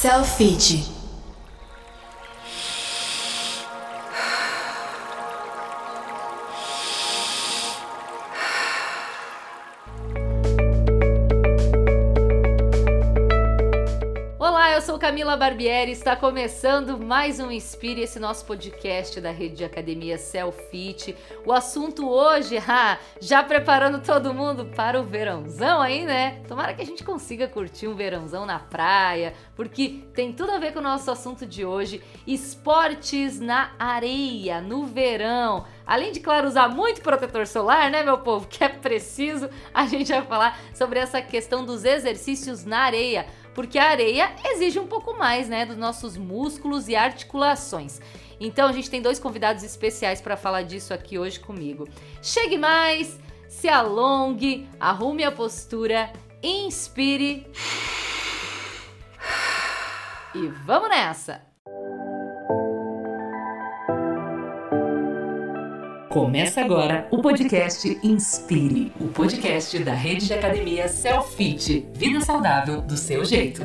Selfie. Camila Barbieri, está começando mais um Inspire, esse nosso podcast da rede de academia Selfit. O assunto hoje, já preparando todo mundo para o verãozão aí, né? Tomara que a gente consiga curtir um verãozão na praia, porque tem tudo a ver com o nosso assunto de hoje, esportes na areia, no verão. Além de, claro, usar muito protetor solar, né, meu povo, que é preciso, a gente vai falar sobre essa questão dos exercícios na areia porque a areia exige um pouco mais, né, dos nossos músculos e articulações. Então a gente tem dois convidados especiais para falar disso aqui hoje comigo. Chegue mais, se alongue, arrume a postura, inspire e vamos nessa! Começa agora o podcast Inspire, o podcast da rede de academia Selfit, vida saudável do seu jeito.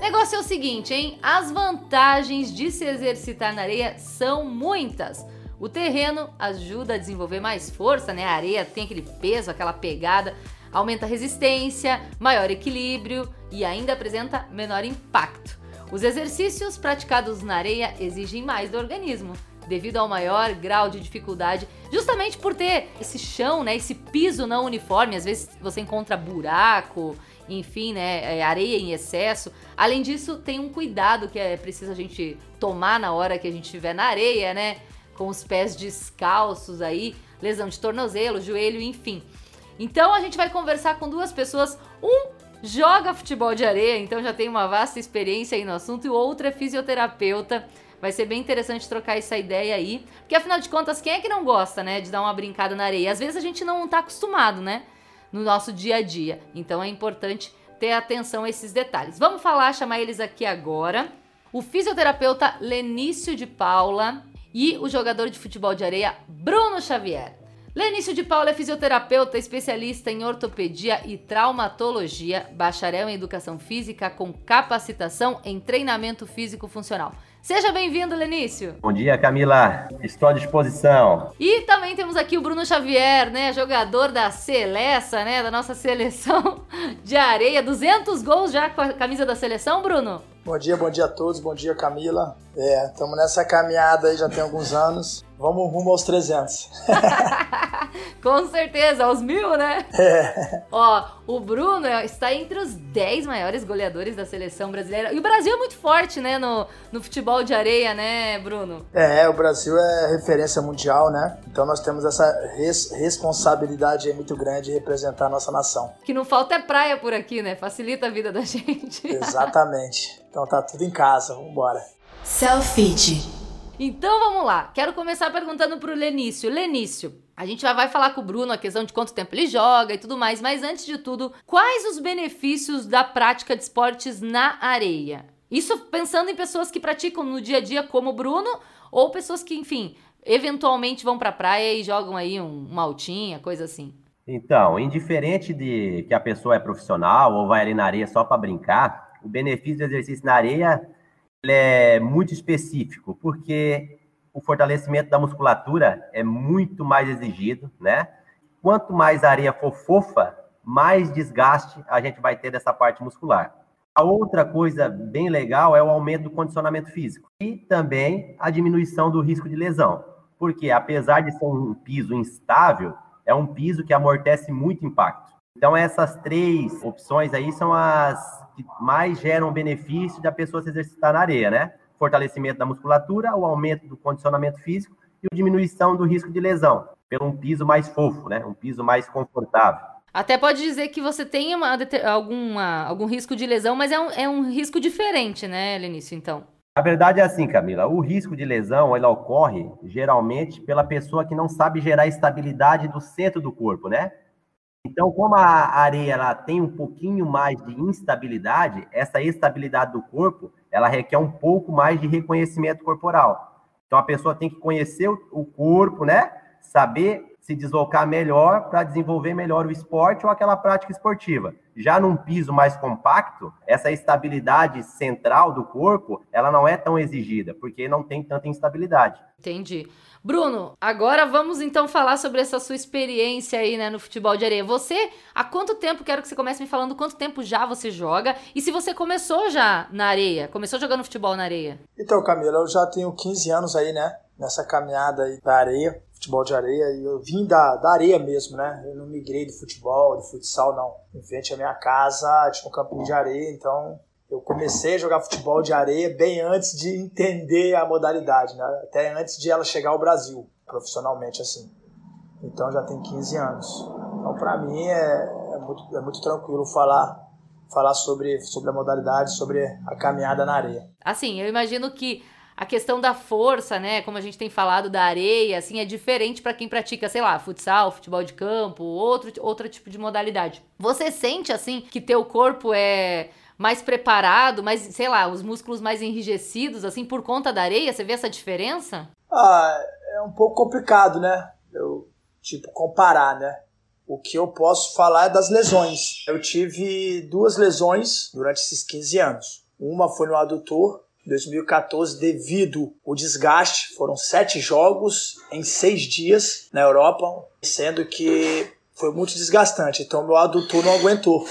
Negócio é o seguinte, hein? As vantagens de se exercitar na areia são muitas. O terreno ajuda a desenvolver mais força, né? A areia tem aquele peso, aquela pegada, aumenta a resistência, maior equilíbrio e ainda apresenta menor impacto. Os exercícios praticados na areia exigem mais do organismo, devido ao maior grau de dificuldade, justamente por ter esse chão, né, esse piso não uniforme, às vezes você encontra buraco, enfim, né, é, areia em excesso. Além disso, tem um cuidado que é preciso a gente tomar na hora que a gente estiver na areia, né, com os pés descalços aí, lesão de tornozelo, joelho, enfim. Então a gente vai conversar com duas pessoas, um joga futebol de areia, então já tem uma vasta experiência aí no assunto, e outra é fisioterapeuta. Vai ser bem interessante trocar essa ideia aí, porque afinal de contas, quem é que não gosta, né, de dar uma brincada na areia? Às vezes a gente não tá acostumado, né, no nosso dia a dia. Então é importante ter atenção a esses detalhes. Vamos falar, chamar eles aqui agora. O fisioterapeuta Lenício de Paula e o jogador de futebol de areia Bruno Xavier. Lenício de Paula é fisioterapeuta, especialista em ortopedia e traumatologia, bacharel em educação física com capacitação em treinamento físico funcional. Seja bem-vindo, Lenício. Bom dia, Camila. Estou à disposição. E também temos aqui o Bruno Xavier, né, jogador da Celessa, né, da nossa seleção de areia. 200 gols já com a camisa da seleção, Bruno? Bom dia, bom dia a todos. Bom dia, Camila. É, estamos nessa caminhada aí já tem alguns anos. Vamos rumo aos 300. Com certeza, aos mil, né? É. Ó, o Bruno está entre os 10 maiores goleadores da seleção brasileira. E o Brasil é muito forte, né, no, no futebol de areia, né, Bruno? É, o Brasil é referência mundial, né? Então nós temos essa res responsabilidade muito grande de representar a nossa nação. Que não falta é praia por aqui, né? Facilita a vida da gente. Exatamente. Então tá tudo em casa, vambora. Selfie. Então vamos lá. Quero começar perguntando pro Lenício. Lenício, a gente já vai falar com o Bruno a questão de quanto tempo ele joga e tudo mais, mas antes de tudo, quais os benefícios da prática de esportes na areia? Isso pensando em pessoas que praticam no dia a dia como o Bruno ou pessoas que, enfim, eventualmente vão pra praia e jogam aí um, uma altinha, coisa assim. Então, indiferente de que a pessoa é profissional ou vai ali na areia só para brincar, o benefício do exercício na areia é muito específico, porque o fortalecimento da musculatura é muito mais exigido, né? Quanto mais areia for fofa, mais desgaste a gente vai ter dessa parte muscular. A outra coisa bem legal é o aumento do condicionamento físico e também a diminuição do risco de lesão, porque apesar de ser um piso instável, é um piso que amortece muito impacto. Então essas três opções aí são as que mais geram benefício da pessoa se exercitar na areia, né? Fortalecimento da musculatura, o aumento do condicionamento físico e a diminuição do risco de lesão, pelo um piso mais fofo, né? Um piso mais confortável. Até pode dizer que você tem uma, alguma, algum risco de lesão, mas é um, é um risco diferente, né, Lenício, então? A verdade é assim, Camila, o risco de lesão, ele ocorre geralmente pela pessoa que não sabe gerar estabilidade do centro do corpo, né? Então, como a areia ela tem um pouquinho mais de instabilidade, essa estabilidade do corpo, ela requer um pouco mais de reconhecimento corporal. Então, a pessoa tem que conhecer o corpo, né? Saber se deslocar melhor para desenvolver melhor o esporte ou aquela prática esportiva. Já num piso mais compacto, essa estabilidade central do corpo, ela não é tão exigida, porque não tem tanta instabilidade. Entendi. Bruno, agora vamos então falar sobre essa sua experiência aí, né, no futebol de areia. Você, há quanto tempo, quero que você comece me falando quanto tempo já você joga e se você começou já na areia, começou jogando futebol na areia? Então, Camila, eu já tenho 15 anos aí, né, nessa caminhada aí da areia futebol de areia e eu vim da, da areia mesmo, né? Eu não migrei do futebol, do futsal, não. Em frente à minha casa tinha um campinho de areia, então comecei a jogar futebol de areia bem antes de entender a modalidade, né? Até antes de ela chegar ao Brasil, profissionalmente assim. Então já tem 15 anos. Então para mim é, é, muito, é muito tranquilo falar falar sobre, sobre a modalidade, sobre a caminhada na areia. Assim, eu imagino que a questão da força, né, como a gente tem falado da areia, assim, é diferente para quem pratica, sei lá, futsal, futebol de campo, outro, outro tipo de modalidade. Você sente, assim, que teu corpo é mais preparado, mais, sei lá, os músculos mais enrijecidos, assim, por conta da areia? Você vê essa diferença? Ah, é um pouco complicado, né? Eu, tipo, comparar, né? O que eu posso falar é das lesões. Eu tive duas lesões durante esses 15 anos. Uma foi no adutor 2014 devido ao desgaste. Foram sete jogos em seis dias na Europa, sendo que foi muito desgastante. Então meu adutor não aguentou.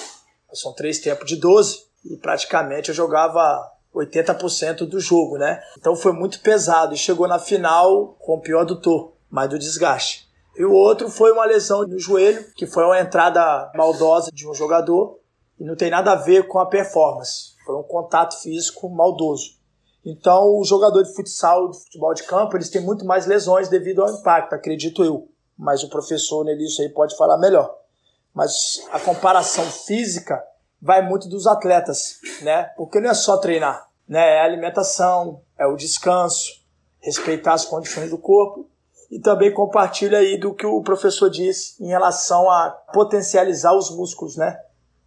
São três tempos de 12 e praticamente eu jogava 80% do jogo, né? Então foi muito pesado e chegou na final com o pior adutor, mais do desgaste. E o outro foi uma lesão no joelho, que foi uma entrada maldosa de um jogador e não tem nada a ver com a performance. Foi um contato físico maldoso. Então, o jogador de futsal, de futebol de campo, eles têm muito mais lesões devido ao impacto, acredito eu. Mas o professor Nelício aí pode falar melhor. Mas a comparação física vai muito dos atletas, né? Porque não é só treinar, né? É a alimentação, é o descanso, respeitar as condições do corpo e também compartilha aí do que o professor disse em relação a potencializar os músculos, né?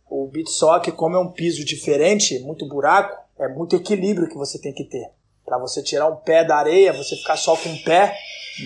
O beat soccer, como é um piso diferente, muito buraco, é muito equilíbrio que você tem que ter. Para você tirar um pé da areia, você ficar só com um pé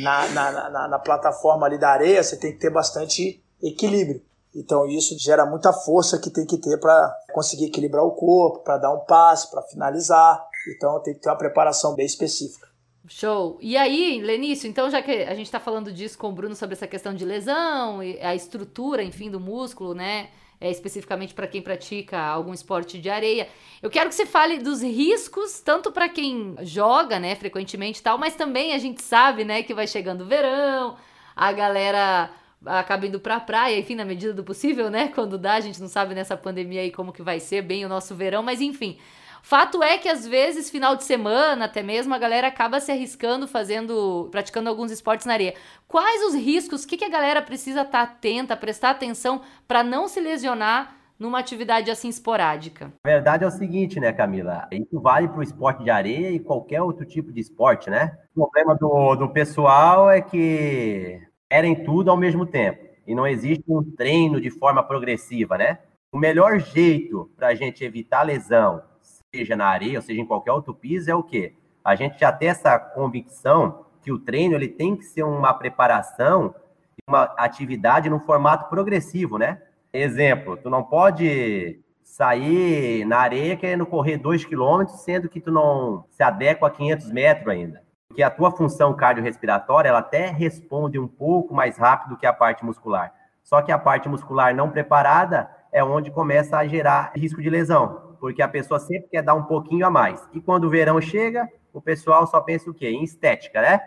na, na, na, na plataforma ali da areia, você tem que ter bastante equilíbrio. Então isso gera muita força que tem que ter para conseguir equilibrar o corpo, para dar um passe, para finalizar. Então tem que ter uma preparação bem específica. Show. E aí, Lenício, então já que a gente está falando disso com o Bruno sobre essa questão de lesão, a estrutura, enfim, do músculo, né? é, especificamente para quem pratica algum esporte de areia. Eu quero que você fale dos riscos, tanto para quem joga, né, frequentemente e tal, mas também a gente sabe, né, que vai chegando o verão, a galera acaba indo pra praia, enfim, na medida do possível, né? Quando dá, a gente não sabe nessa pandemia aí como que vai ser bem o nosso verão, mas enfim. Fato é que às vezes, final de semana, até mesmo, a galera acaba se arriscando, fazendo, praticando alguns esportes na areia. Quais os riscos? O que, que a galera precisa estar tá atenta, prestar atenção para não se lesionar numa atividade assim esporádica? A verdade é o seguinte, né, Camila? Isso vale para o esporte de areia e qualquer outro tipo de esporte, né? O problema do, do pessoal é que querem tudo ao mesmo tempo. E não existe um treino de forma progressiva, né? O melhor jeito para a gente evitar lesão seja na areia, ou seja em qualquer outro piso, é o quê? A gente já tem essa convicção que o treino ele tem que ser uma preparação, uma atividade no formato progressivo, né? Exemplo, tu não pode sair na areia querendo correr 2 km, sendo que tu não se adequa a 500 metros ainda. Porque a tua função cardiorrespiratória, ela até responde um pouco mais rápido que a parte muscular. Só que a parte muscular não preparada é onde começa a gerar risco de lesão porque a pessoa sempre quer dar um pouquinho a mais. E quando o verão chega, o pessoal só pensa o quê? Em estética, né?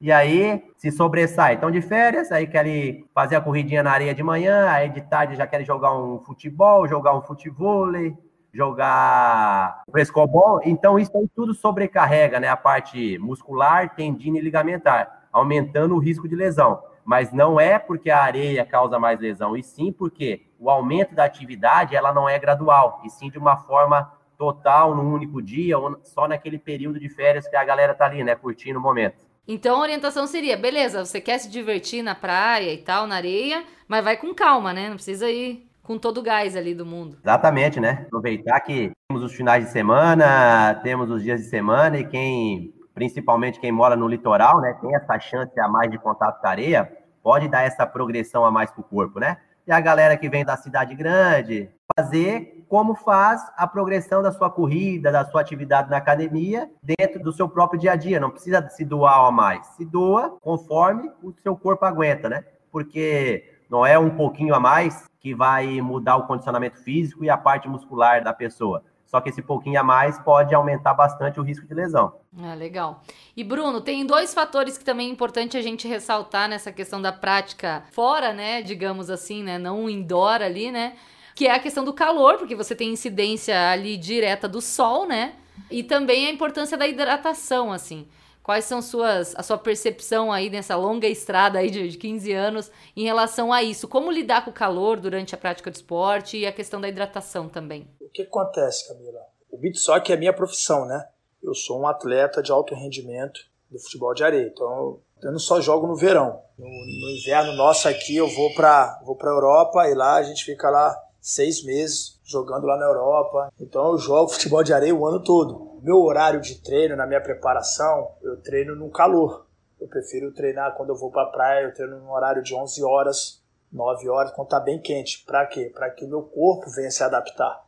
E aí se sobressai. Estão de férias, aí querem fazer a corridinha na areia de manhã, aí de tarde já querem jogar um futebol, jogar um futevôlei, jogar frescobol. Então isso aí tudo sobrecarrega, né? A parte muscular, tendina e ligamentar, aumentando o risco de lesão mas não é porque a areia causa mais lesão, e sim porque o aumento da atividade ela não é gradual, e sim de uma forma total, num único dia, ou só naquele período de férias que a galera tá ali, né, curtindo o momento. Então a orientação seria, beleza, você quer se divertir na praia e tal, na areia, mas vai com calma, né? Não precisa ir com todo o gás ali do mundo. Exatamente, né? Aproveitar que temos os finais de semana, temos os dias de semana e quem, principalmente quem mora no litoral, né, tem essa chance a mais de contato com a areia, pode dar essa progressão a mais para o corpo, né? E a galera que vem da cidade grande, fazer como faz a progressão da sua corrida, da sua atividade na academia, dentro do seu próprio dia a dia. Não precisa se doar a mais. Se doa conforme o seu corpo aguenta, né? Porque não é um pouquinho a mais que vai mudar o condicionamento físico e a parte muscular da pessoa. Só que esse pouquinho a mais pode aumentar bastante o risco de lesão. Ah, legal. E Bruno, tem dois fatores que também é importante a gente ressaltar nessa questão da prática fora, né, digamos assim, né, não indoor ali, né, que é a questão do calor, porque você tem incidência ali direta do sol, né, e também a importância da hidratação, assim. Quais são suas, a sua percepção aí nessa longa estrada aí de, de 15 anos em relação a isso? Como lidar com o calor durante a prática do esporte e a questão da hidratação também? O que acontece, Camila? O beat soccer é minha profissão, né? Eu sou um atleta de alto rendimento do futebol de areia. Então, eu não só jogo no verão. No, no inverno nosso aqui, eu vou para vou para Europa e lá a gente fica lá seis meses jogando lá na Europa. Então, eu jogo futebol de areia o ano todo meu horário de treino, na minha preparação, eu treino no calor. Eu prefiro treinar quando eu vou para a praia, eu treino no horário de 11 horas, 9 horas, quando tá bem quente. Para quê? Para que o meu corpo venha se adaptar.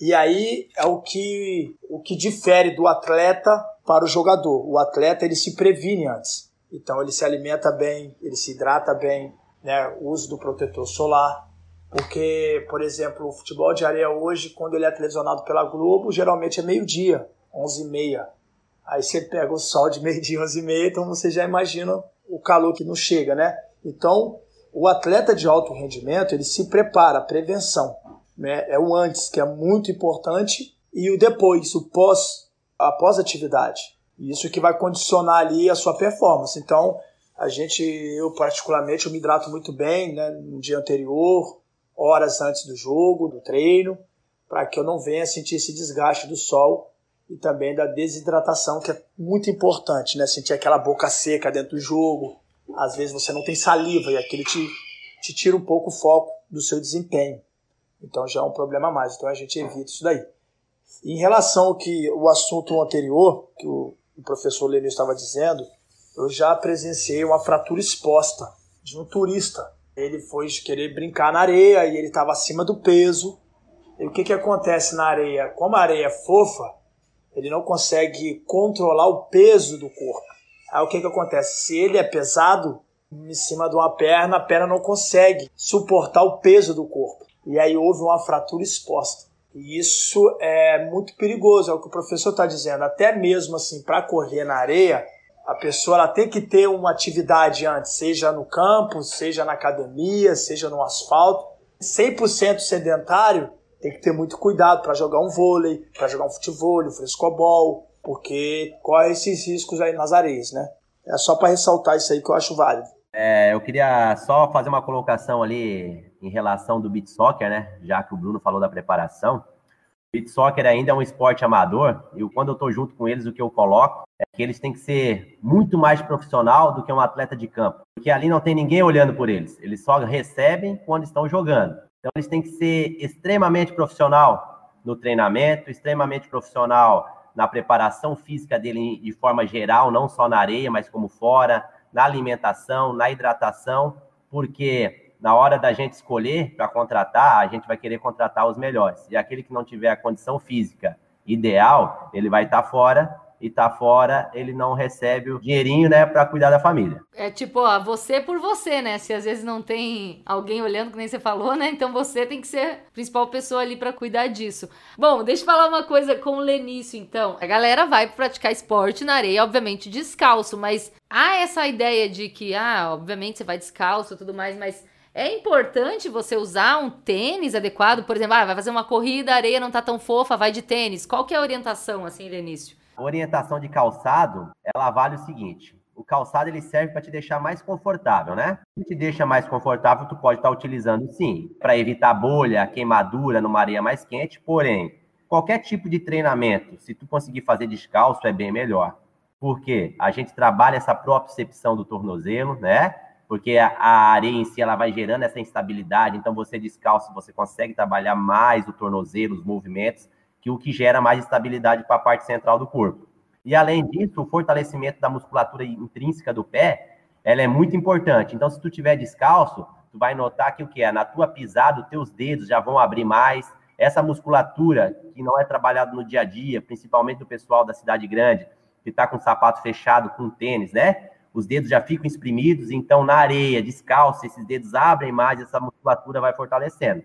E aí é o que, o que difere do atleta para o jogador. O atleta ele se previne antes. Então ele se alimenta bem, ele se hidrata bem, né? Uso do protetor solar. Porque, por exemplo, o futebol de areia hoje, quando ele é televisionado pela Globo, geralmente é meio-dia. 11 e meia. Aí você pega o sol de meio-dia, 11 e meia, então você já imagina o calor que não chega, né? Então, o atleta de alto rendimento, ele se prepara, prevenção. Né? É o antes, que é muito importante, e o depois, o pós, a pós-atividade. Isso que vai condicionar ali a sua performance. Então, a gente, eu particularmente, eu me hidrato muito bem, né? No dia anterior, horas antes do jogo, do treino, para que eu não venha sentir esse desgaste do sol e também da desidratação, que é muito importante, né? Sentir aquela boca seca dentro do jogo. Às vezes você não tem saliva e aquele te, te tira um pouco o foco do seu desempenho. Então já é um problema a mais. Então a gente evita isso daí. Em relação ao que o assunto anterior, que o, o professor Lenil estava dizendo, eu já presenciei uma fratura exposta de um turista. Ele foi querer brincar na areia e ele estava acima do peso. E o que, que acontece na areia? Como a areia é fofa, ele não consegue controlar o peso do corpo. Aí o que, que acontece? Se ele é pesado em cima de uma perna, a perna não consegue suportar o peso do corpo. E aí houve uma fratura exposta. E isso é muito perigoso, é o que o professor está dizendo. Até mesmo assim, para correr na areia, a pessoa ela tem que ter uma atividade antes, seja no campo, seja na academia, seja no asfalto. 100% sedentário tem que ter muito cuidado para jogar um vôlei, para jogar um futebol, um frescobol, porque corre esses riscos aí nas areias, né? É só para ressaltar isso aí que eu acho válido. É, eu queria só fazer uma colocação ali em relação do beat soccer, né? Já que o Bruno falou da preparação. Beat soccer ainda é um esporte amador e quando eu estou junto com eles, o que eu coloco é que eles têm que ser muito mais profissional do que um atleta de campo, porque ali não tem ninguém olhando por eles. Eles só recebem quando estão jogando. Então, eles têm que ser extremamente profissional no treinamento, extremamente profissional na preparação física dele de forma geral, não só na areia, mas como fora, na alimentação, na hidratação, porque na hora da gente escolher para contratar, a gente vai querer contratar os melhores. E aquele que não tiver a condição física ideal, ele vai estar tá fora e tá fora, ele não recebe o dinheirinho, né, para cuidar da família. É tipo, ó, você por você, né? Se às vezes não tem alguém olhando, que nem você falou, né? Então você tem que ser a principal pessoa ali para cuidar disso. Bom, deixa eu falar uma coisa com o Lenício, então. A galera vai praticar esporte na areia, obviamente descalço, mas há essa ideia de que, ah, obviamente você vai descalço e tudo mais, mas é importante você usar um tênis adequado, por exemplo, ah, vai fazer uma corrida, a areia não tá tão fofa, vai de tênis. Qual que é a orientação, assim, Lenício? A orientação de calçado, ela vale o seguinte: o calçado ele serve para te deixar mais confortável, né? Se te deixa mais confortável, tu pode estar tá utilizando sim, para evitar bolha, queimadura numa areia mais quente, porém, qualquer tipo de treinamento, se tu conseguir fazer descalço, é bem melhor. Porque a gente trabalha essa propriocepção do tornozelo, né? Porque a, areia em si ela vai gerando essa instabilidade, então você descalço, você consegue trabalhar mais o tornozelo, os movimentos, que o que gera mais estabilidade para a parte central do corpo. E além disso, o fortalecimento da musculatura intrínseca do pé, ela é muito importante. Então, se tu tiver descalço, tu vai notar que o que é? Na tua pisada, os teus dedos já vão abrir mais. Essa musculatura que não é trabalhada no dia a dia, principalmente do pessoal da cidade grande, que está com o sapato fechado, com tênis, né? Os dedos já ficam exprimidos, então na areia, descalço, esses dedos abrem mais, essa musculatura vai fortalecendo.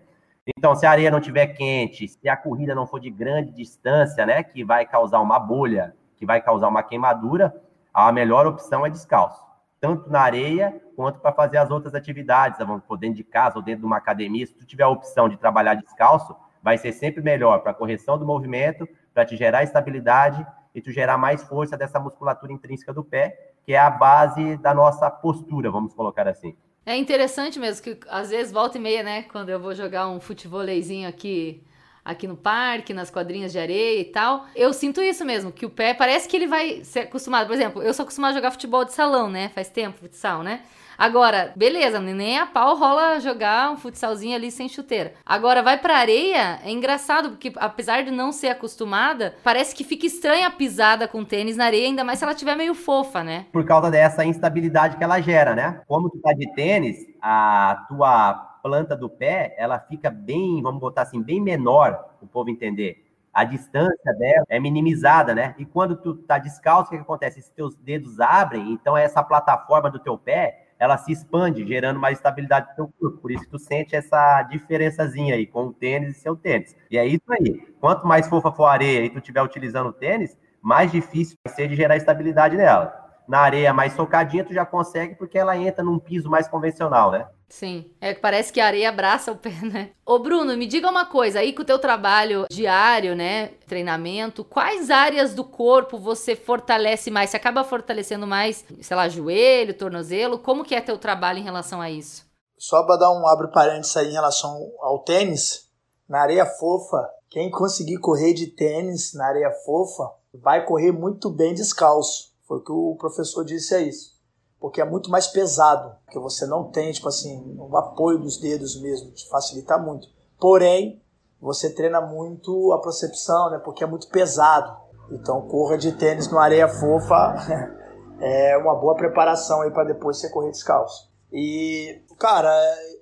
Então, se a areia não estiver quente, se a corrida não for de grande distância, né, que vai causar uma bolha, que vai causar uma queimadura, a melhor opção é descalço tanto na areia quanto para fazer as outras atividades, vamos por dentro de casa ou dentro de uma academia. Se tu tiver a opção de trabalhar descalço, vai ser sempre melhor para correção do movimento, para te gerar estabilidade e tu gerar mais força dessa musculatura intrínseca do pé, que é a base da nossa postura, vamos colocar assim. É interessante mesmo que às vezes volta e meia, né, quando eu vou jogar um futevôleizinho aqui aqui no parque, nas quadrinhas de areia e tal. Eu sinto isso mesmo, que o pé parece que ele vai ser acostumado. Por exemplo, eu sou acostumado a jogar futebol de salão, né? Faz tempo, futsal, né? Agora, beleza, nem a pau rola jogar um futsalzinho ali sem chuteira. Agora, vai pra areia, é engraçado, porque apesar de não ser acostumada, parece que fica estranha a pisada com tênis na areia, ainda mais se ela tiver meio fofa, né? Por causa dessa instabilidade que ela gera, né? Como tu tá de tênis, a tua planta do pé, ela fica bem, vamos botar assim, bem menor, o povo entender. A distância dela é minimizada, né? E quando tu tá descalço, o que, que acontece? Esses teus dedos abrem, então essa plataforma do teu pé, ela se expande, gerando mais estabilidade no teu corpo. Por isso que tu sente essa diferençazinha aí com o tênis e seu tênis. E é isso aí. Quanto mais fofa for a areia e tu estiver utilizando o tênis, mais difícil vai ser de gerar estabilidade nela. Na areia mais socadinha, tu já consegue porque ela entra num piso mais convencional, né? Sim, é que parece que a areia abraça o pé, né? Ô Bruno, me diga uma coisa, aí com o teu trabalho diário, né, treinamento, quais áreas do corpo você fortalece mais? Você acaba fortalecendo mais, sei lá, joelho, tornozelo? Como que é teu trabalho em relação a isso? Só para dar um abre parênteses aí em relação ao tênis, na areia fofa, quem conseguir correr de tênis na areia fofa vai correr muito bem descalço. Foi o que o professor disse é isso porque é muito mais pesado, porque você não tem, tipo assim, o apoio dos dedos mesmo, te facilita muito. Porém, você treina muito a percepção, né, porque é muito pesado. Então, corra de tênis no areia fofa é uma boa preparação aí para depois você correr descalço. E, cara,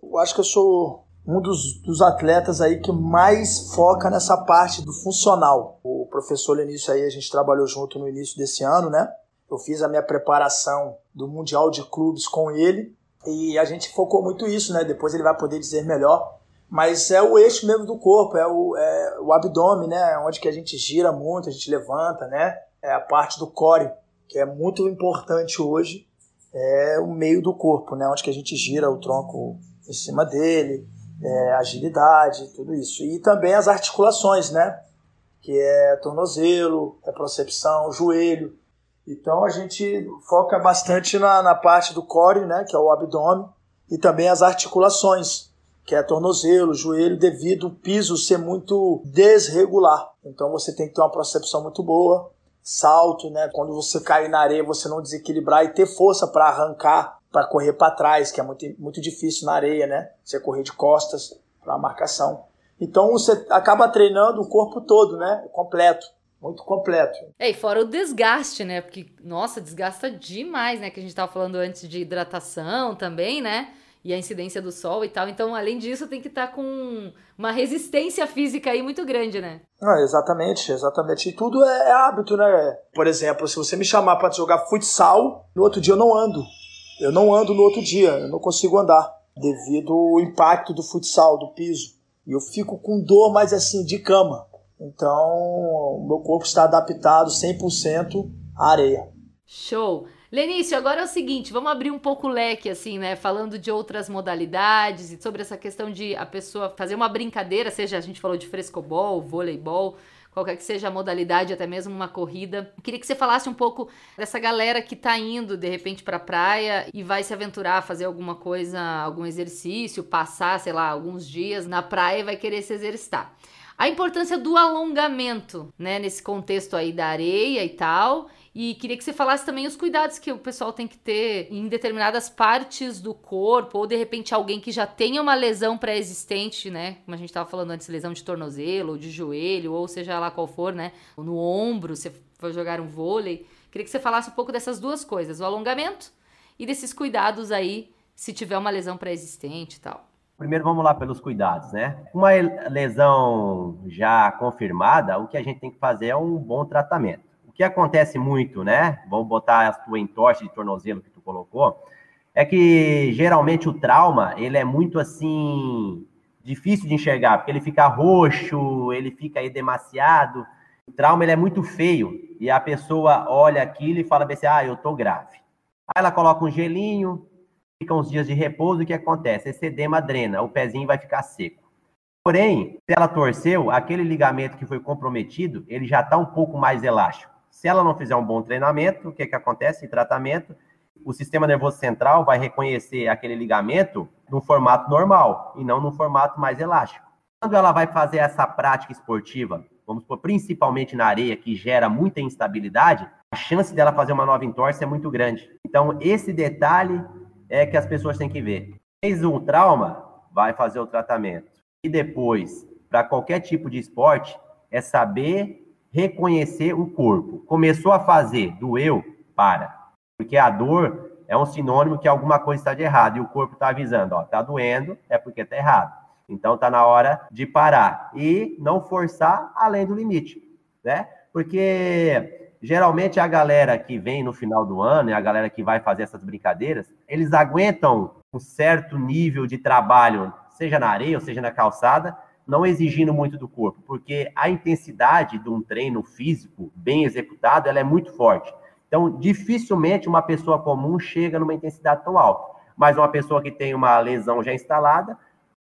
eu acho que eu sou um dos, dos atletas aí que mais foca nessa parte do funcional. O professor Lenício aí, a gente trabalhou junto no início desse ano, né? Eu fiz a minha preparação do Mundial de Clubes com ele e a gente focou muito isso, né? Depois ele vai poder dizer melhor. Mas é o eixo mesmo do corpo, é o, é o abdômen, né? Onde que a gente gira muito, a gente levanta, né? É a parte do core, que é muito importante hoje, é o meio do corpo, né? Onde que a gente gira o tronco em cima dele, é, agilidade, tudo isso. E também as articulações, né? Que é tornozelo, é procepção, joelho. Então a gente foca bastante na, na parte do core, né, que é o abdômen, e também as articulações, que é tornozelo, joelho, devido o piso ser muito desregular. Então você tem que ter uma percepção muito boa, salto, né? Quando você cair na areia, você não desequilibrar e ter força para arrancar, para correr para trás, que é muito, muito difícil na areia, né? Você correr de costas para a marcação. Então você acaba treinando o corpo todo, né? Completo muito completo. É, e fora o desgaste, né? Porque, nossa, desgasta demais, né? Que a gente tava falando antes de hidratação também, né? E a incidência do sol e tal. Então, além disso, tem que estar tá com uma resistência física aí muito grande, né? Ah, exatamente, exatamente. E tudo é, é hábito, né? Por exemplo, se você me chamar para jogar futsal, no outro dia eu não ando. Eu não ando no outro dia, eu não consigo andar. Devido ao impacto do futsal, do piso. E eu fico com dor, mas assim, de cama. Então, o meu corpo está adaptado 100% à areia. Show! Lenício, agora é o seguinte, vamos abrir um pouco o leque, assim, né? Falando de outras modalidades e sobre essa questão de a pessoa fazer uma brincadeira, seja a gente falou de frescobol, voleibol, qualquer que seja a modalidade, até mesmo uma corrida. queria que você falasse um pouco dessa galera que tá indo de repente para a praia e vai se aventurar a fazer alguma coisa, algum exercício, passar, sei lá, alguns dias na praia e vai querer se exercitar. A importância do alongamento, né, nesse contexto aí da areia e tal. E queria que você falasse também os cuidados que o pessoal tem que ter em determinadas partes do corpo, ou de repente alguém que já tenha uma lesão pré-existente, né? Como a gente estava falando antes, lesão de tornozelo, ou de joelho, ou seja lá qual for, né? Ou no ombro, se for jogar um vôlei. Queria que você falasse um pouco dessas duas coisas, o alongamento e desses cuidados aí, se tiver uma lesão pré-existente e tal. Primeiro vamos lá pelos cuidados, né? Uma lesão já confirmada, o que a gente tem que fazer é um bom tratamento. O que acontece muito, né? Vamos botar a tua entorse de tornozelo que tu colocou, é que geralmente o trauma, ele é muito assim difícil de enxergar, porque ele fica roxo, ele fica aí demasiado. O trauma ele é muito feio e a pessoa olha aquilo e fala assim: "Ah, eu tô grave". Aí ela coloca um gelinho, fica uns dias de repouso, o que acontece? Esse edema drena, o pezinho vai ficar seco. Porém, se ela torceu, aquele ligamento que foi comprometido, ele já está um pouco mais elástico. Se ela não fizer um bom treinamento, o que, que acontece em tratamento? o sistema nervoso central vai reconhecer aquele ligamento no formato normal e não no formato mais elástico. Quando ela vai fazer essa prática esportiva, vamos supor, principalmente na areia, que gera muita instabilidade, a chance dela fazer uma nova entorse é muito grande. Então, esse detalhe é que as pessoas têm que ver. Fez um trauma, vai fazer o tratamento. E depois, para qualquer tipo de esporte, é saber reconhecer o corpo. Começou a fazer, doeu, para. Porque a dor é um sinônimo que alguma coisa está de errado e o corpo está avisando, ó, tá doendo, é porque está errado. Então está na hora de parar e não forçar além do limite, né? Porque geralmente a galera que vem no final do ano e a galera que vai fazer essas brincadeiras, eles aguentam um certo nível de trabalho, seja na areia ou seja na calçada, não exigindo muito do corpo, porque a intensidade de um treino físico bem executado, ela é muito forte. Então, dificilmente uma pessoa comum chega numa intensidade tão alta. Mas uma pessoa que tem uma lesão já instalada,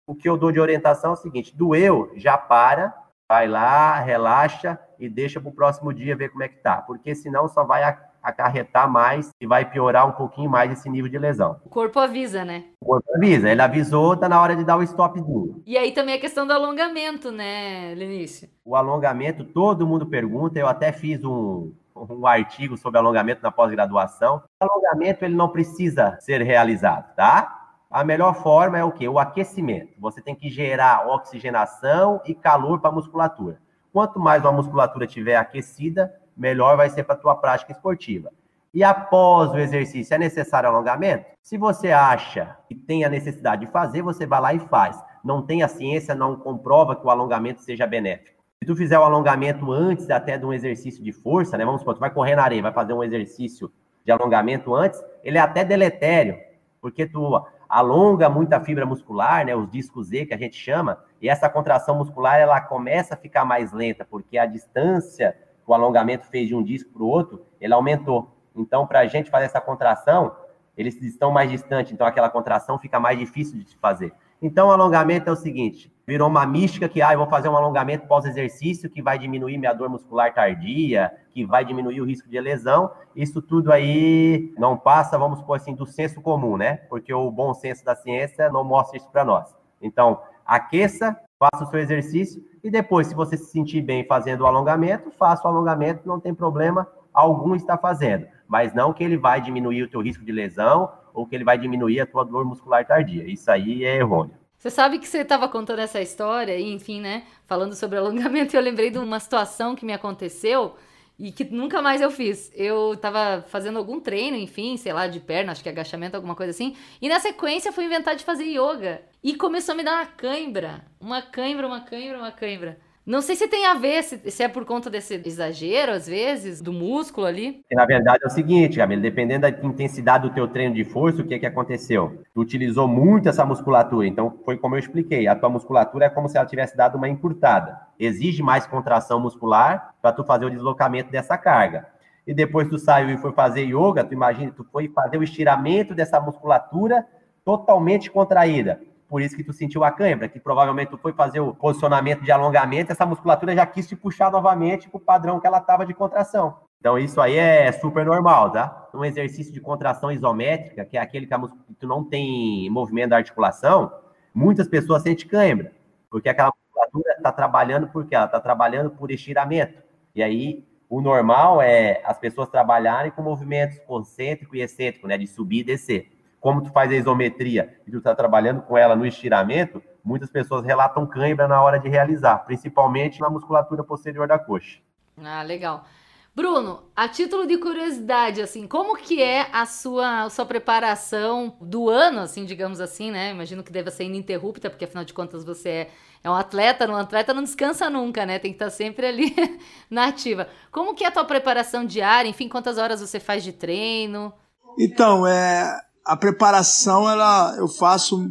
o que eu dou de orientação é o seguinte: doeu, já para, vai lá, relaxa e deixa para o próximo dia ver como é que tá. Porque senão só vai acarretar mais e vai piorar um pouquinho mais esse nível de lesão. O corpo avisa, né? O corpo avisa, ele avisou, tá na hora de dar o stopzinho. E aí também a questão do alongamento, né, Lenício? O alongamento, todo mundo pergunta, eu até fiz um, um artigo sobre alongamento na pós-graduação. O alongamento ele não precisa ser realizado, tá? A melhor forma é o que? O aquecimento. Você tem que gerar oxigenação e calor para a musculatura. Quanto mais a musculatura estiver aquecida, melhor vai ser para a tua prática esportiva. E após o exercício, é necessário alongamento? Se você acha que tem a necessidade de fazer, você vai lá e faz. Não tem a ciência, não comprova que o alongamento seja benéfico. Se tu fizer o alongamento antes até de um exercício de força, né? Vamos supor, tu vai correr na areia, vai fazer um exercício de alongamento antes, ele é até deletério, porque tu alonga muito a fibra muscular, né? Os discos Z que a gente chama, e essa contração muscular ela começa a ficar mais lenta, porque a distância que o alongamento fez de um disco para o outro, ele aumentou. Então, para a gente fazer essa contração, eles estão mais distantes, então aquela contração fica mais difícil de se fazer. Então, alongamento é o seguinte: virou uma mística que, ah, eu vou fazer um alongamento pós-exercício que vai diminuir minha dor muscular tardia, que vai diminuir o risco de lesão. Isso tudo aí não passa, vamos supor assim, do senso comum, né? Porque o bom senso da ciência não mostra isso para nós. Então, aqueça, faça o seu exercício e depois, se você se sentir bem fazendo o alongamento, faça o alongamento, não tem problema algum está fazendo. Mas não que ele vai diminuir o teu risco de lesão ou que ele vai diminuir a tua dor muscular tardia. Isso aí é errôneo. Você sabe que você estava contando essa história e, enfim, né, falando sobre alongamento, eu lembrei de uma situação que me aconteceu e que nunca mais eu fiz. Eu estava fazendo algum treino, enfim, sei lá, de perna, acho que agachamento, alguma coisa assim, e na sequência fui inventar de fazer yoga. E começou a me dar uma cãibra, uma cãibra, uma cãibra, uma cãibra. Não sei se tem a ver, se, se, é por conta desse exagero, às vezes, do músculo ali. Na verdade é o seguinte, Camila, dependendo da intensidade do teu treino de força, o que que aconteceu? Tu utilizou muito essa musculatura, então foi como eu expliquei, a tua musculatura é como se ela tivesse dado uma encurtada. Exige mais contração muscular para tu fazer o deslocamento dessa carga. E depois tu saiu e foi fazer yoga, tu imagina, tu foi fazer o estiramento dessa musculatura totalmente contraída por isso que tu sentiu a cãibra, que provavelmente tu foi fazer o posicionamento de alongamento, essa musculatura já quis te puxar novamente para o padrão que ela estava de contração. Então, isso aí é super normal, tá? Um exercício de contração isométrica, que é aquele que, que tu não tem movimento da articulação, muitas pessoas sentem cãibra, porque aquela musculatura está trabalhando por quê? Ela está trabalhando por estiramento. E aí, o normal é as pessoas trabalharem com movimentos concêntrico e excêntrico, né? De subir e descer como tu faz a isometria e tu está trabalhando com ela no estiramento, muitas pessoas relatam cãibra na hora de realizar, principalmente na musculatura posterior da coxa. Ah, legal. Bruno, a título de curiosidade, assim, como que é a sua, a sua preparação do ano, assim, digamos assim, né? Imagino que deva ser ininterrupta, porque afinal de contas você é, é um atleta, um atleta não descansa nunca, né? Tem que estar sempre ali na ativa. Como que é a tua preparação diária? Enfim, quantas horas você faz de treino? Então, é, a preparação, ela, eu faço,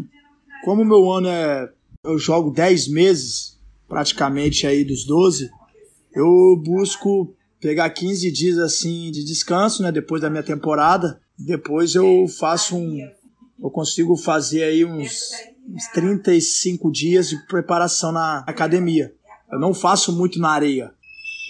como meu ano é, eu jogo 10 meses, praticamente aí dos 12, eu busco pegar 15 dias assim de descanso, né, depois da minha temporada. Depois eu faço um eu consigo fazer aí uns, uns 35 dias de preparação na academia. Eu não faço muito na areia.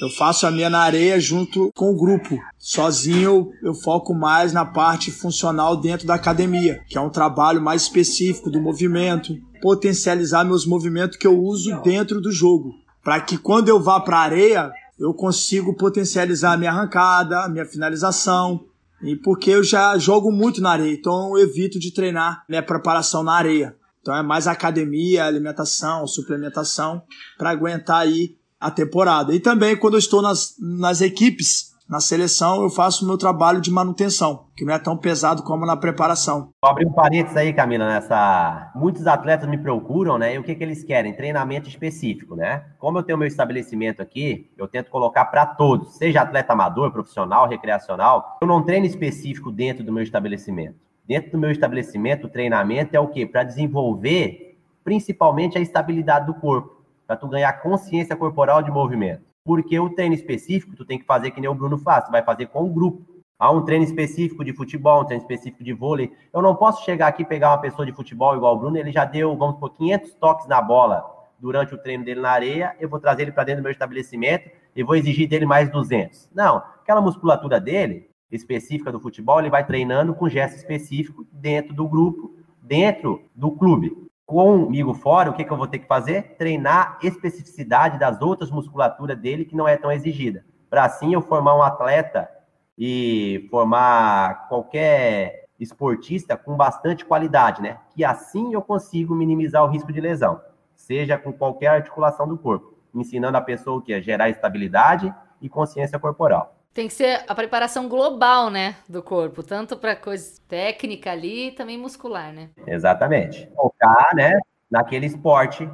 Eu faço a minha na areia junto com o grupo. Sozinho eu, eu foco mais na parte funcional dentro da academia, que é um trabalho mais específico do movimento, potencializar meus movimentos que eu uso dentro do jogo, para que quando eu vá para a areia eu consigo potencializar a minha arrancada, a minha finalização. E porque eu já jogo muito na areia, então eu evito de treinar minha preparação na areia. Então é mais academia, alimentação, suplementação para aguentar aí a temporada. E também quando eu estou nas, nas equipes, na seleção eu faço o meu trabalho de manutenção, que não é tão pesado como na preparação. Vou abrir um parênteses aí, Camila, nessa. Muitos atletas me procuram, né? E o que, que eles querem? Treinamento específico, né? Como eu tenho meu estabelecimento aqui, eu tento colocar para todos, seja atleta amador, profissional, recreacional, eu não treino específico dentro do meu estabelecimento. Dentro do meu estabelecimento, o treinamento é o quê? Para desenvolver principalmente a estabilidade do corpo, para tu ganhar consciência corporal de movimento. Porque o treino específico, tu tem que fazer que nem o Bruno faz, tu vai fazer com o grupo. Há um treino específico de futebol, um treino específico de vôlei. Eu não posso chegar aqui e pegar uma pessoa de futebol igual o Bruno, ele já deu, vamos por 500 toques na bola durante o treino dele na areia, eu vou trazer ele para dentro do meu estabelecimento e vou exigir dele mais 200. Não, aquela musculatura dele, específica do futebol, ele vai treinando com gesto específico dentro do grupo, dentro do clube comigo fora, o que, que eu vou ter que fazer? Treinar especificidade das outras musculaturas dele que não é tão exigida. Para assim eu formar um atleta e formar qualquer esportista com bastante qualidade, né? Que assim eu consigo minimizar o risco de lesão, seja com qualquer articulação do corpo, ensinando a pessoa o que é gerar estabilidade e consciência corporal. Tem que ser a preparação global, né, do corpo, tanto para coisa técnica ali, também muscular, né? Exatamente. Focar, né, naquele esporte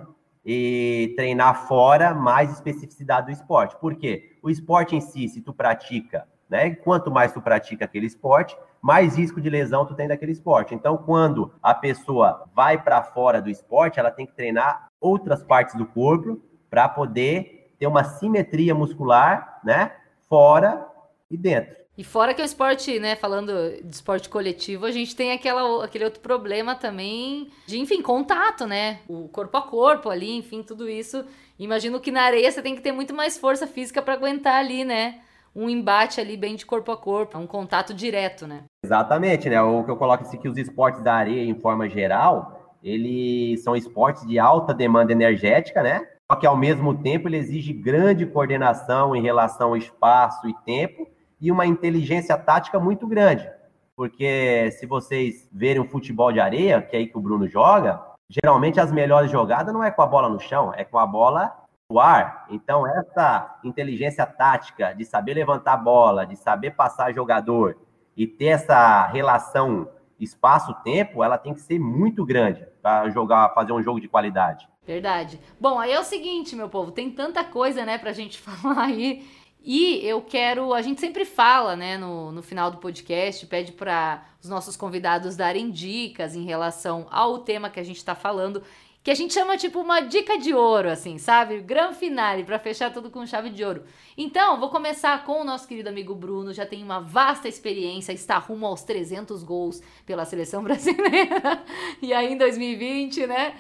e treinar fora mais especificidade do esporte. Por quê? O esporte em si, se tu pratica, né, quanto mais tu pratica aquele esporte, mais risco de lesão tu tem daquele esporte. Então, quando a pessoa vai para fora do esporte, ela tem que treinar outras partes do corpo para poder ter uma simetria muscular, né? Fora e dentro. E fora que o esporte, né, falando de esporte coletivo, a gente tem aquela, aquele outro problema também de, enfim, contato, né? O corpo a corpo ali, enfim, tudo isso. Imagino que na areia você tem que ter muito mais força física para aguentar ali, né? Um embate ali bem de corpo a corpo, um contato direto, né? Exatamente, né? O que eu coloco assim que os esportes da areia, em forma geral, eles são esportes de alta demanda energética, né? Só que ao mesmo tempo ele exige grande coordenação em relação ao espaço e tempo e uma inteligência tática muito grande. Porque se vocês verem o futebol de areia, que é aí que o Bruno joga, geralmente as melhores jogadas não é com a bola no chão, é com a bola no ar. Então, essa inteligência tática de saber levantar a bola, de saber passar jogador e ter essa relação espaço-tempo, ela tem que ser muito grande para jogar, fazer um jogo de qualidade. Verdade. Bom, aí é o seguinte, meu povo, tem tanta coisa, né, pra gente falar aí e eu quero. A gente sempre fala, né, no, no final do podcast, pede para os nossos convidados darem dicas em relação ao tema que a gente está falando, que a gente chama tipo uma dica de ouro, assim, sabe? Gran finale, para fechar tudo com chave de ouro. Então, vou começar com o nosso querido amigo Bruno, já tem uma vasta experiência, está rumo aos 300 gols pela seleção brasileira, e aí em 2020, né?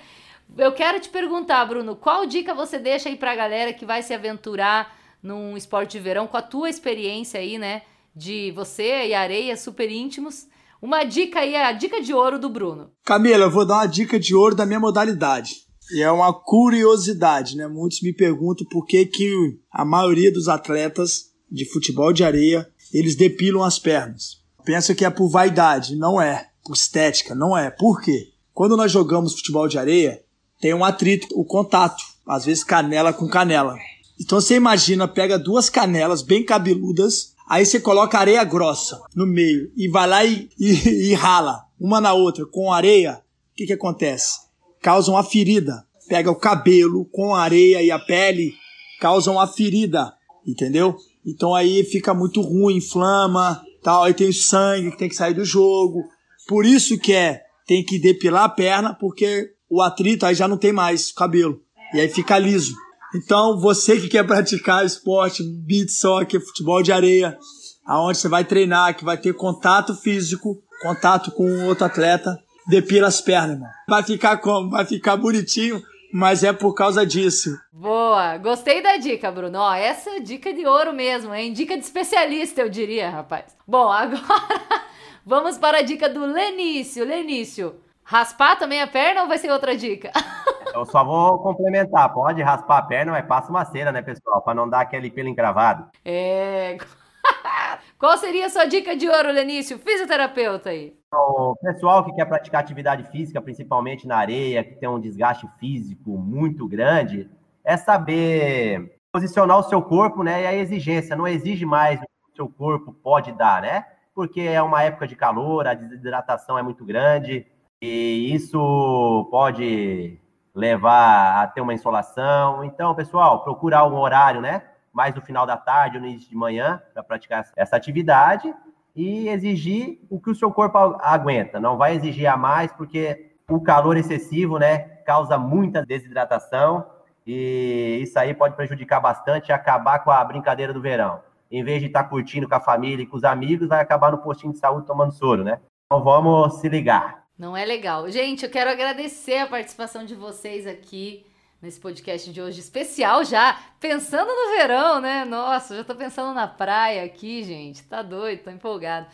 Eu quero te perguntar, Bruno, qual dica você deixa aí pra galera que vai se aventurar num esporte de verão, com a tua experiência aí, né? De você e areia super íntimos. Uma dica aí, a dica de ouro do Bruno. Camila, eu vou dar uma dica de ouro da minha modalidade. E é uma curiosidade, né? Muitos me perguntam por que, que a maioria dos atletas de futebol de areia, eles depilam as pernas. Pensa que é por vaidade, não é. Por estética, não é. Por quê? Quando nós jogamos futebol de areia, tem um atrito, o contato, às vezes canela com canela. Então você imagina, pega duas canelas bem cabeludas, aí você coloca areia grossa no meio e vai lá e, e, e rala uma na outra com areia. O que, que acontece? Causa uma ferida. Pega o cabelo com a areia e a pele, causa uma ferida, entendeu? Então aí fica muito ruim, inflama, tal. Aí tem o sangue que tem que sair do jogo. Por isso que é, tem que depilar a perna, porque o atrito aí já não tem mais cabelo. E aí fica liso. Então, você que quer praticar esporte, beat soccer, futebol de areia, aonde você vai treinar, que vai ter contato físico, contato com outro atleta, depila as pernas, irmão. Vai ficar como? Vai ficar bonitinho, mas é por causa disso. Boa, gostei da dica, Bruno. Ó, essa é dica de ouro mesmo, hein? Dica de especialista, eu diria, rapaz. Bom, agora vamos para a dica do Lenício. Lenício, raspar também a perna ou vai ser outra dica? Eu só vou complementar. Pode raspar a perna, mas passa uma cera, né, pessoal? Para não dar aquele pelo encravado. É. Qual seria a sua dica de ouro, Lenício? Fisioterapeuta aí. O pessoal que quer praticar atividade física, principalmente na areia, que tem um desgaste físico muito grande, é saber posicionar o seu corpo, né? E a exigência. Não exige mais o que o seu corpo pode dar, né? Porque é uma época de calor, a desidratação é muito grande. E isso pode levar a ter uma insolação. Então, pessoal, procurar um horário, né? Mais no final da tarde ou no início de manhã para praticar essa atividade e exigir o que o seu corpo aguenta. Não vai exigir a mais porque o calor excessivo, né, causa muita desidratação e isso aí pode prejudicar bastante e acabar com a brincadeira do verão. Em vez de estar tá curtindo com a família e com os amigos, vai acabar no postinho de saúde tomando soro, né? Então vamos se ligar. Não é legal. Gente, eu quero agradecer a participação de vocês aqui nesse podcast de hoje especial já, pensando no verão, né? Nossa, já tô pensando na praia aqui, gente. Tá doido, tô empolgado.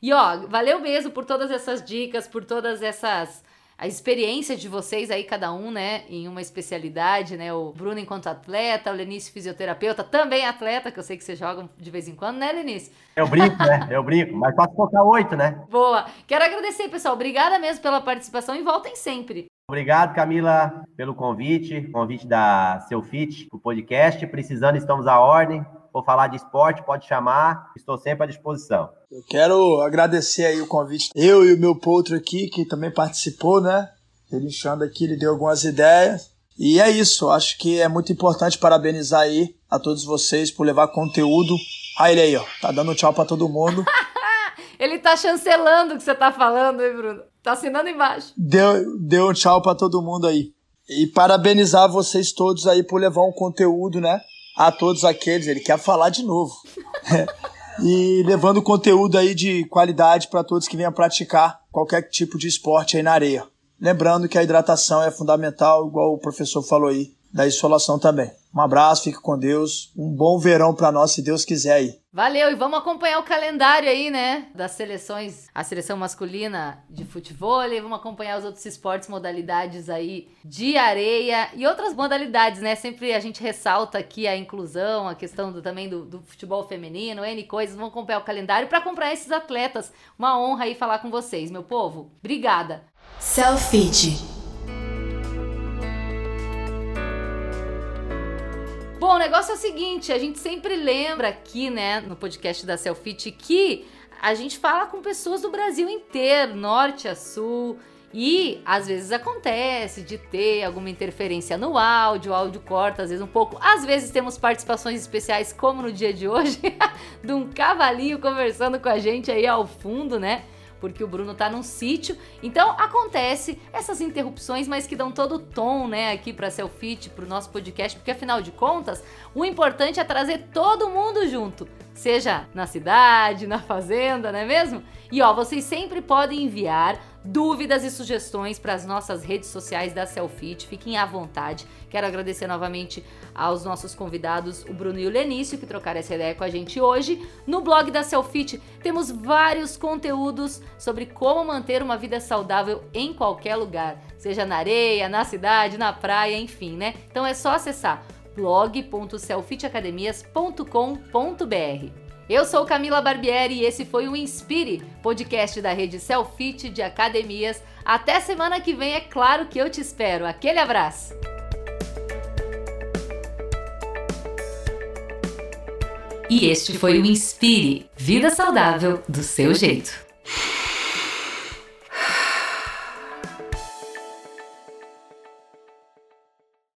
E ó, valeu mesmo por todas essas dicas, por todas essas a experiência de vocês aí, cada um, né, em uma especialidade, né? O Bruno enquanto atleta, o Lenice fisioterapeuta, também atleta, que eu sei que vocês jogam de vez em quando, né, Lenice? Eu brinco, né? Eu brinco, mas posso colocar oito, né? Boa. Quero agradecer, pessoal. Obrigada mesmo pela participação e voltem sempre. Obrigado, Camila, pelo convite, convite da Seu Fit, o podcast. Precisando, estamos à ordem for falar de esporte, pode chamar, estou sempre à disposição. Eu quero agradecer aí o convite. Eu e o meu potro aqui, que também participou, né? Ele enxando aqui, ele deu algumas ideias. E é isso, acho que é muito importante parabenizar aí a todos vocês por levar conteúdo. Ah, ele aí, ó, tá dando tchau para todo mundo. ele tá chancelando o que você tá falando, hein, Bruno? Tá assinando embaixo. Deu, deu um tchau para todo mundo aí. E parabenizar vocês todos aí por levar um conteúdo, né? a todos aqueles. Ele quer falar de novo. e levando conteúdo aí de qualidade para todos que venham praticar qualquer tipo de esporte aí na areia. Lembrando que a hidratação é fundamental, igual o professor falou aí, da insolação também. Um abraço, fique com Deus. Um bom verão para nós, se Deus quiser aí. Valeu, e vamos acompanhar o calendário aí, né? Das seleções, a seleção masculina de futebol, vamos acompanhar os outros esportes, modalidades aí de areia e outras modalidades, né? Sempre a gente ressalta aqui a inclusão, a questão do, também do, do futebol feminino, N coisas. Vamos acompanhar o calendário para acompanhar esses atletas. Uma honra aí falar com vocês, meu povo. Obrigada. Selfie. Bom, o negócio é o seguinte, a gente sempre lembra aqui, né, no podcast da Selfit que a gente fala com pessoas do Brasil inteiro, norte a sul, e às vezes acontece de ter alguma interferência no áudio, o áudio corta às vezes um pouco. Às vezes temos participações especiais, como no dia de hoje, de um cavalinho conversando com a gente aí ao fundo, né? Porque o Bruno tá num sítio. Então acontece essas interrupções, mas que dão todo o tom, né, aqui para Selfit, pro nosso podcast, porque afinal de contas, o importante é trazer todo mundo junto, seja na cidade, na fazenda, não é mesmo? E ó, vocês sempre podem enviar dúvidas e sugestões para as nossas redes sociais da Selfit. Fiquem à vontade. Quero agradecer novamente aos nossos convidados, o Bruno e o Lenício, que trocaram essa ideia com a gente hoje. No blog da Selfit temos vários conteúdos sobre como manter uma vida saudável em qualquer lugar, seja na areia, na cidade, na praia, enfim, né? Então é só acessar blog.selfitacademias.com.br. Eu sou Camila Barbieri e esse foi o Inspire, podcast da rede Selfit de academias. Até semana que vem, é claro que eu te espero. Aquele abraço! E este foi o Inspire Vida Saudável do seu jeito.